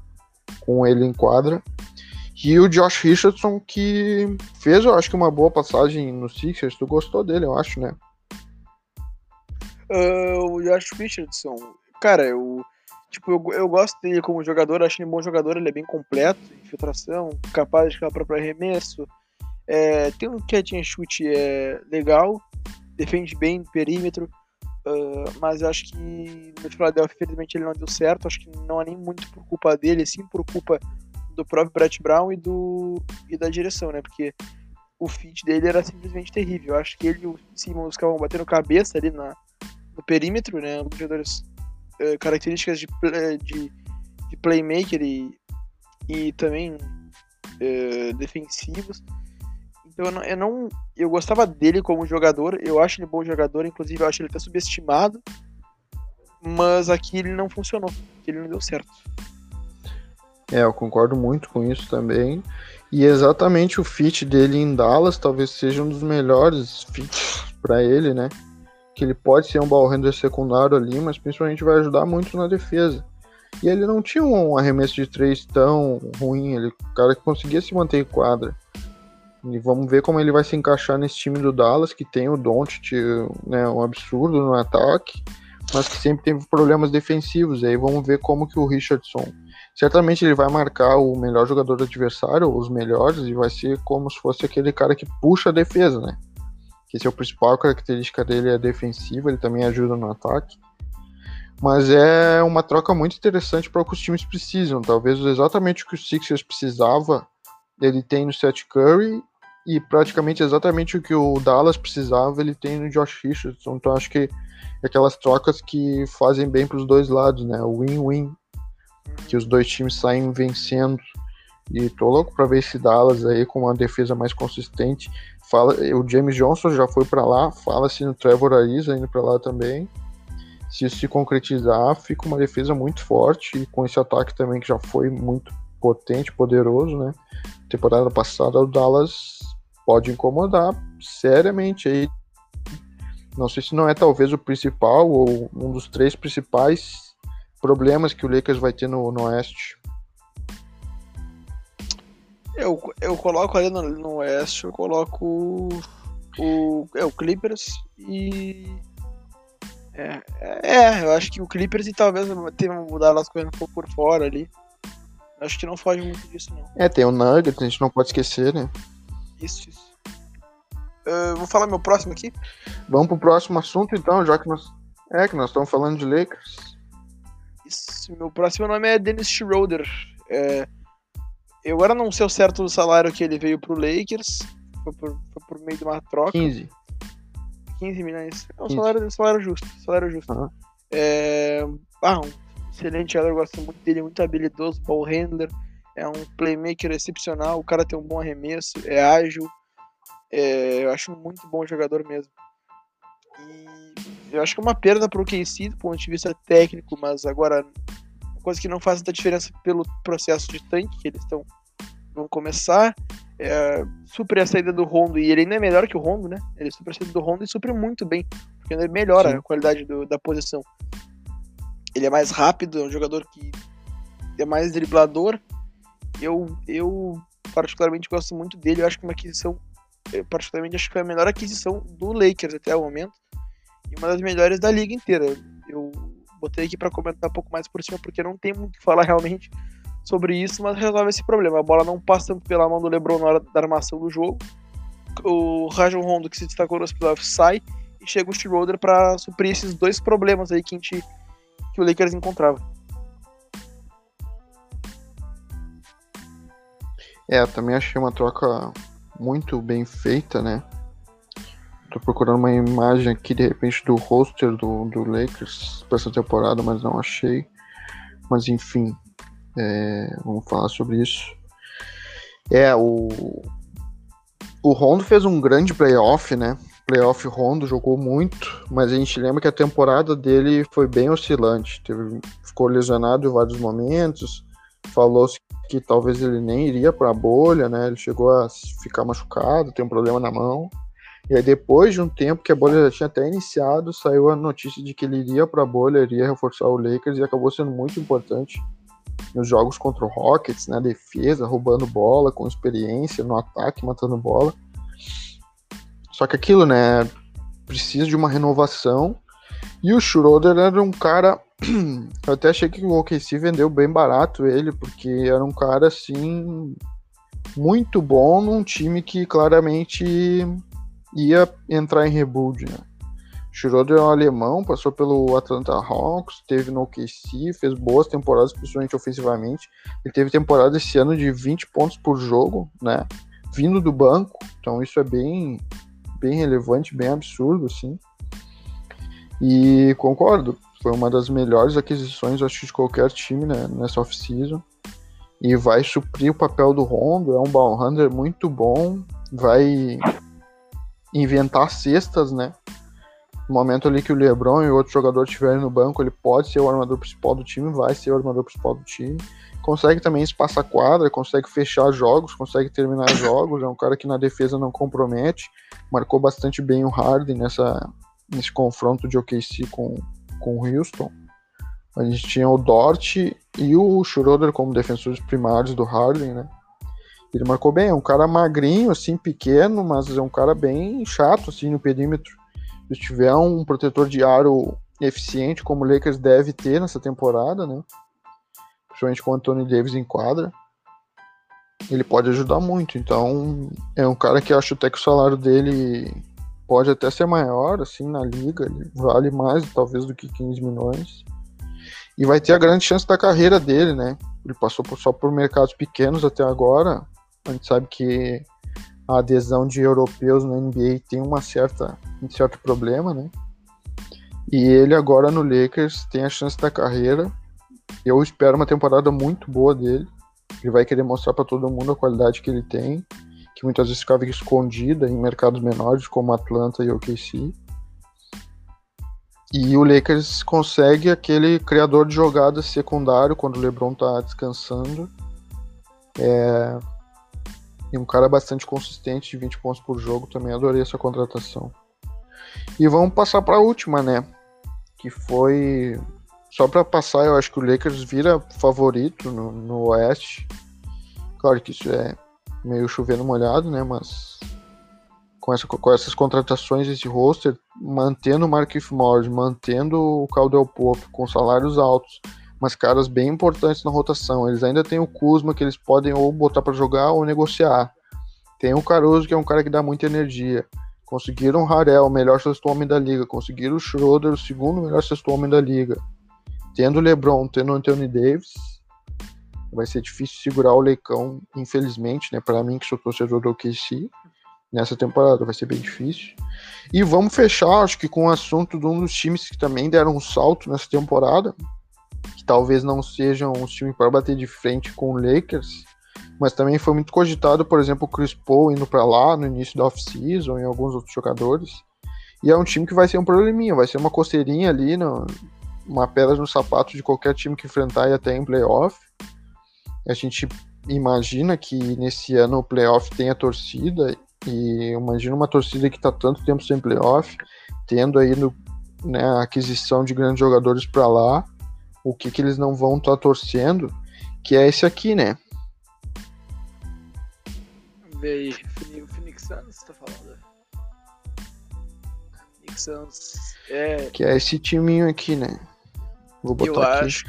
com ele em quadra. E o Josh Richardson, que fez, eu acho que uma boa passagem no Sixers. Tu gostou dele, eu acho, né? Uh, o Josh Richardson, cara, eu, tipo, eu, eu gosto dele como jogador, acho ele um bom jogador, ele é bem completo, infiltração, capaz de próprio arremesso. É, tem um catch and shoot é, legal, defende bem perímetro. Uh, mas eu acho que no Philadelphia, infelizmente, ele não deu certo. Acho que não é nem muito por culpa dele, sim por culpa do próprio Brett Brown e, do, e da direção, né? Porque o fit dele era simplesmente terrível. Eu acho que ele e o Simmons ficavam batendo cabeça ali na, no perímetro, né? Jogadores uh, características de, de, de, playmaker e, e também uh, defensivos. Eu não, eu não, eu gostava dele como jogador, eu acho ele bom jogador, inclusive eu acho ele até subestimado, mas aqui ele não funcionou, ele não deu certo. É, eu concordo muito com isso também. E exatamente o fit dele em Dallas talvez seja um dos melhores fits para ele, né? Que ele pode ser um ball secundário ali, mas principalmente vai ajudar muito na defesa. E ele não tinha um arremesso de três tão ruim, ele, o cara que conseguia se manter em quadra. E vamos ver como ele vai se encaixar nesse time do Dallas, que tem o Doncic, né, um absurdo no ataque, mas que sempre teve problemas defensivos. E aí vamos ver como que o Richardson, certamente ele vai marcar o melhor jogador do adversário, os melhores, e vai ser como se fosse aquele cara que puxa a defesa, né? Que esse é o principal característica dele é defensiva, ele também ajuda no ataque. Mas é uma troca muito interessante para o que os times precisam. Talvez exatamente o que o Sixers precisava, ele tem no Seth Curry e praticamente exatamente o que o Dallas precisava, ele tem no Josh Richardson. Então acho que é aquelas trocas que fazem bem para os dois lados, né? Win-win, que os dois times saem vencendo. E tô louco para ver esse Dallas aí com uma defesa mais consistente. Fala, o James Johnson já foi para lá, fala-se no Trevor Ariza indo para lá também. Se isso se concretizar, fica uma defesa muito forte e com esse ataque também que já foi muito potente, poderoso, né? Temporada passada o Dallas pode incomodar seriamente aí. Não sei se não é talvez o principal ou um dos três principais problemas que o Lakers vai ter no, no Oeste. Eu, eu coloco ali no, no Oeste, eu coloco o, é, o Clippers e. É, é, eu acho que o Clippers e talvez tenha mudado as coisas um pouco por fora ali. Acho que não foge muito disso, não. É, tem o Nuggets, a gente não pode esquecer, né? Isso, isso. Uh, vou falar meu próximo aqui. Vamos pro próximo assunto, então, já que nós. É, que nós estamos falando de Lakers. Isso, meu próximo nome é Dennis Schroeder. É, eu agora não sei o certo do salário que ele veio pro Lakers. Foi por, foi por meio de uma troca. 15. 15 milhões. É um salário, salário justo. Salário justo. Uhum. É, ah, um excelente jogador, gosto muito dele, muito habilidoso, ball handler é um playmaker excepcional, o cara tem um bom arremesso, é ágil, é, eu acho muito bom jogador mesmo. E eu acho que é uma perda para o KC do ponto de vista técnico, mas agora uma coisa que não faz tanta diferença pelo processo de tanque que eles estão vão começar. É, supre a saída do Rondo, e ele ainda é melhor que o Rondo, né? Ele supre a saída do Rondo e supre muito bem, porque ele melhora Sim. a qualidade do, da posição. Ele é mais rápido, é um jogador que é mais driblador, eu, eu particularmente gosto muito dele. Eu acho que uma aquisição, particularmente acho que foi a melhor aquisição do Lakers até o momento e uma das melhores da liga inteira. Eu botei aqui para comentar um pouco mais por cima porque não tem muito o que falar realmente sobre isso, mas resolve esse problema. A bola não passa tanto pela mão do LeBron na hora da armação do jogo. O Rajon Rondo, que se destacou nos playoffs, sai e chega o Schroeder para suprir esses dois problemas aí que, a gente, que o Lakers encontrava. É, também achei uma troca muito bem feita, né? Tô procurando uma imagem aqui, de repente, do roster do, do Lakers para essa temporada, mas não achei. Mas enfim, é, vamos falar sobre isso. É, o, o Rondo fez um grande playoff, né? Playoff Rondo jogou muito, mas a gente lembra que a temporada dele foi bem oscilante. Teve, ficou lesionado em vários momentos. Falou-se que talvez ele nem iria para a bolha, né? Ele chegou a ficar machucado, tem um problema na mão. E aí depois de um tempo que a bolha já tinha até iniciado, saiu a notícia de que ele iria para a bolha, iria reforçar o Lakers e acabou sendo muito importante nos jogos contra o Rockets, na né? defesa, roubando bola, com experiência, no ataque, matando bola. Só que aquilo, né, precisa de uma renovação. E o Schroeder era um cara eu até achei que o OKC vendeu bem barato ele, porque era um cara assim muito bom num time que claramente ia entrar em rebuild, né? Schroeder é um alemão, passou pelo Atlanta Hawks, teve no OKC, fez boas temporadas, principalmente ofensivamente. Ele teve temporada esse ano de 20 pontos por jogo, né? Vindo do banco, então isso é bem, bem relevante, bem absurdo, assim. E concordo, foi uma das melhores aquisições, acho, de qualquer time né, nessa off-season. E vai suprir o papel do Rondo, é um ball handler muito bom, vai inventar cestas, né? No momento ali que o LeBron e outro jogador estiverem no banco, ele pode ser o armador principal do time, vai ser o armador principal do time. Consegue também espaçar quadra, consegue fechar jogos, consegue terminar jogos. É um cara que na defesa não compromete. Marcou bastante bem o Harden nessa, nesse confronto de OKC com, com o Houston. A gente tinha o Dort e o Schroeder como defensores primários do Harden, né? Ele marcou bem, é um cara magrinho, assim, pequeno, mas é um cara bem chato, assim, no perímetro. Se tiver um protetor de aro eficiente, como o Lakers deve ter nessa temporada, né? Principalmente com o Anthony Davis em quadra, ele pode ajudar muito. Então, é um cara que eu acho até que o salário dele pode até ser maior, assim, na liga, ele vale mais, talvez, do que 15 milhões. E vai ter a grande chance da carreira dele, né? Ele passou por, só por mercados pequenos até agora. A gente sabe que a adesão de europeus na NBA tem uma certa, um certo problema, né? E ele agora no Lakers tem a chance da carreira. Eu espero uma temporada muito boa dele. Ele vai querer mostrar para todo mundo a qualidade que ele tem que muitas vezes ficava escondida em mercados menores como Atlanta e OKC. E o Lakers consegue aquele criador de jogadas secundário quando o LeBron está descansando. É... E um cara bastante consistente de 20 pontos por jogo, também adorei essa contratação. E vamos passar para a última, né? Que foi só para passar, eu acho que o Lakers vira favorito no, no Oeste. Claro que isso é meio chovendo molhado, né? Mas com, essa, com essas contratações, esse roster, mantendo o Markif Morris, mantendo o Caldwell Pope com salários altos, mas caras bem importantes na rotação. Eles ainda têm o Kuzma que eles podem ou botar para jogar ou negociar. Tem o Caruso que é um cara que dá muita energia. Conseguiram o Harel, o melhor sexto homem da liga. Conseguiram o Schroeder, o segundo melhor sexto homem da liga. Tendo LeBron, tendo Anthony Davis, vai ser difícil segurar o Leicão, infelizmente, né? Para mim, que sou torcedor do OKC, nessa temporada vai ser bem difícil. E vamos fechar, acho que com o assunto de um dos times que também deram um salto nessa temporada, que talvez não sejam os times para bater de frente com o Lakers, mas também foi muito cogitado, por exemplo, o Chris Paul indo para lá no início da off-season e alguns outros jogadores. E é um time que vai ser um probleminha, vai ser uma coceirinha ali, no, uma pedra no sapato de qualquer time que enfrentar e até em playoff. A gente imagina que nesse ano o playoff tenha torcida e imagina uma torcida que está tanto tempo sem playoff, tendo aí no, né, a aquisição de grandes jogadores para lá, o que, que eles não vão estar tá torcendo, que é esse aqui, né? Vê aí, o Phoenix Suns tá falando. Phoenix Suns é... Que é esse timinho aqui, né? Vou botar eu aqui. Acho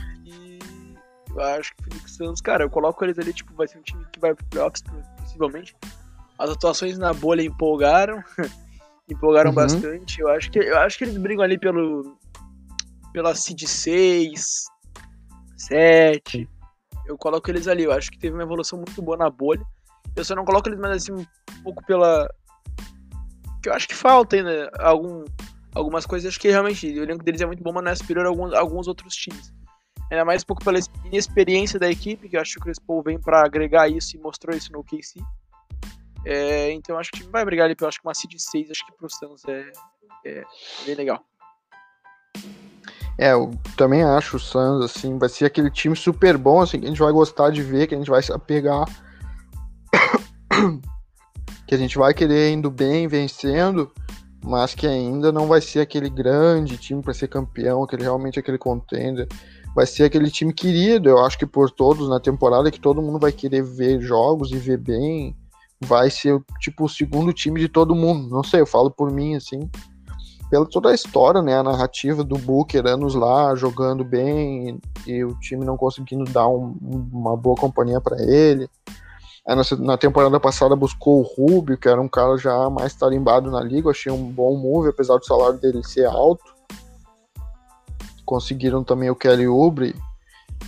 Eu acho que o Phoenix Suns, cara, eu coloco eles ali, tipo, vai ser um time que vai pro playoffs, possivelmente. As atuações na bolha empolgaram. empolgaram uhum. bastante. Eu acho, que, eu acho que eles brigam ali pelo. pela seed 6, 7. Eu coloco eles ali. Eu acho que teve uma evolução muito boa na bolha. Eu só não coloco eles mais assim um pouco pela. Que eu acho que falta ainda algum, algumas coisas. Acho que realmente o elenco deles é muito bom, mas não é superior a alguns, a alguns outros times. Ainda mais um pouco pela inexperiência da equipe, que eu acho que o Paul vem para agregar isso e mostrou isso no KC. É, então eu acho que o time vai brigar ali pelo acho que uma seed 6, acho que pro Suns é, é bem legal. É, eu também acho o Suns, assim, vai ser aquele time super bom, assim, que a gente vai gostar de ver, que a gente vai se apegar. que a gente vai querer indo bem, vencendo, mas que ainda não vai ser aquele grande time para ser campeão, aquele realmente aquele contender vai ser aquele time querido, eu acho que por todos na temporada, que todo mundo vai querer ver jogos e ver bem. Vai ser tipo o segundo time de todo mundo. Não sei, eu falo por mim assim. Pela toda a história, né? A narrativa do Booker anos lá, jogando bem e, e o time não conseguindo dar um, uma boa companhia para ele. Na temporada passada buscou o Rubio, que era um cara já mais tarimbado na liga. Achei um bom move, apesar do salário dele ser alto conseguiram também o Kelly Oubre.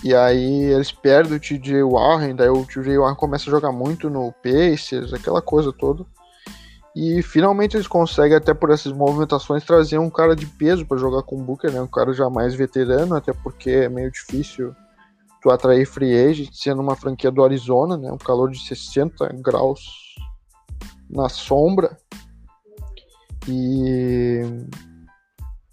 E aí eles perdem o TJ Warren, daí o TJ Warren começa a jogar muito no Pacers, aquela coisa toda. E finalmente eles conseguem, até por essas movimentações, trazer um cara de peso para jogar com o Booker, né? Um cara já mais veterano, até porque é meio difícil tu atrair free agent, sendo uma franquia do Arizona, né? Um calor de 60 graus na sombra. E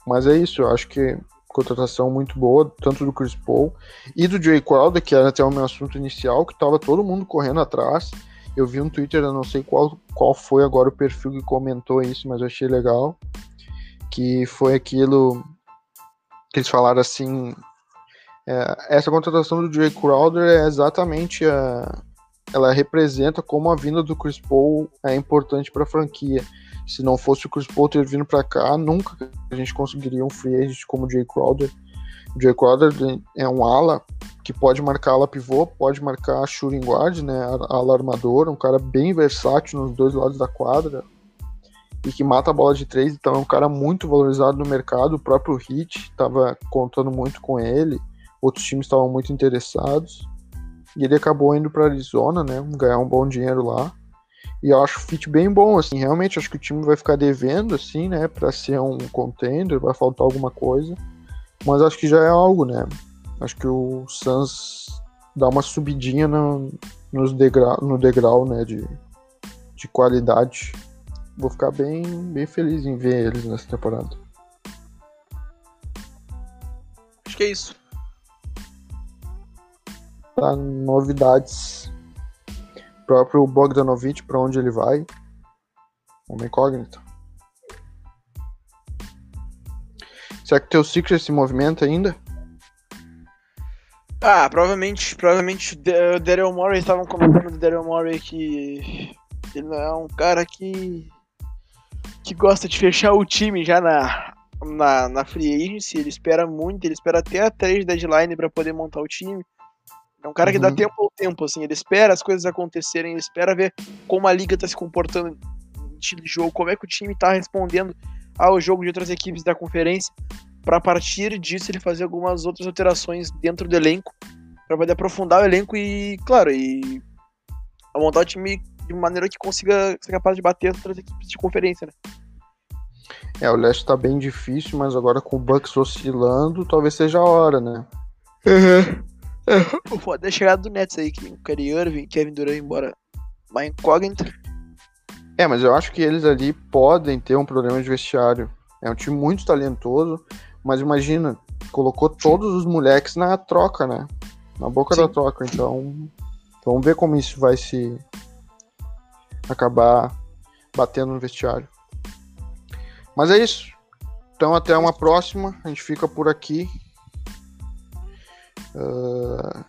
mas é isso, eu acho que contratação muito boa, tanto do Chris Paul e do Jay Crowder, que era até o meu assunto inicial, que estava todo mundo correndo atrás. Eu vi um Twitter, eu não sei qual, qual foi agora o perfil que comentou isso, mas eu achei legal. Que foi aquilo que eles falaram assim. É, essa contratação do Jay Crowder é exatamente a. Ela representa como a vinda do Chris Paul é importante para a franquia se não fosse o Chris Paul ter vindo para cá, nunca a gente conseguiria um free agent como o Jay Crowder. O Jay Crowder é um ala que pode marcar ala pivô, pode marcar shooting guard, né, ala armador, um cara bem versátil nos dois lados da quadra e que mata a bola de três, então é um cara muito valorizado no mercado. O próprio Heat estava contando muito com ele, outros times estavam muito interessados e ele acabou indo para Arizona, né, ganhar um bom dinheiro lá. E eu acho o fit bem bom, assim, realmente acho que o time vai ficar devendo, assim, né, para ser um contender, vai faltar alguma coisa, mas acho que já é algo, né, acho que o Suns dá uma subidinha no, nos degrau, no degrau, né, de, de qualidade. Vou ficar bem, bem feliz em ver eles nessa temporada. Acho que é isso. Tá, novidades próprio Bogdanovich, para onde ele vai, uma incógnita. Será que o teu Secret se movimenta ainda? Ah, provavelmente, provavelmente o Daryl Morey, estavam comentando do Daryl Morey que ele é um cara que que gosta de fechar o time já na, na, na free agency, ele espera muito, ele espera até a 3 deadline para poder montar o time. É um cara que dá uhum. tempo ao tempo, assim, ele espera as coisas acontecerem, ele espera ver como a liga tá se comportando em estilo de jogo, como é que o time tá respondendo ao jogo de outras equipes da conferência, para a partir disso ele fazer algumas outras alterações dentro do elenco, para poder aprofundar o elenco e, claro, e montar o time de maneira que consiga ser capaz de bater as outras equipes de conferência, né? É, o leste tá bem difícil, mas agora com o Bucks oscilando, talvez seja a hora, né? Uhum. O foda é a chegada do Nets aí, que o Kyrie Irving Kevin Durant embora uma incógnita. É, mas eu acho que eles ali podem ter um problema de vestiário. É um time muito talentoso, mas imagina, colocou todos os moleques na troca, né? Na boca Sim. da troca, então vamos ver como isso vai se acabar batendo no vestiário. Mas é isso. Então até uma próxima. A gente fica por aqui. Ah,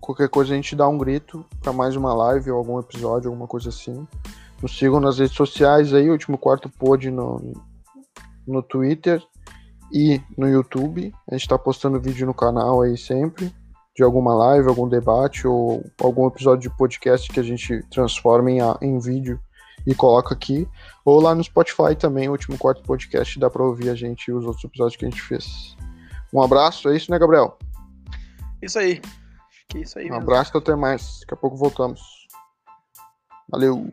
qualquer coisa a gente dá um grito para mais uma live ou algum episódio, alguma coisa assim. Nos sigam nas redes sociais aí, último quarto pod no, no Twitter e no YouTube. A gente está postando vídeo no canal aí sempre, de alguma live, algum debate ou algum episódio de podcast que a gente transforma em, em vídeo e coloca aqui. Ou lá no Spotify também, último quarto podcast, dá para ouvir a gente e os outros episódios que a gente fez. Um abraço, é isso, né, Gabriel? Isso aí. Acho que é isso aí. Um mesmo. abraço, então, até mais. Daqui a pouco voltamos. Valeu.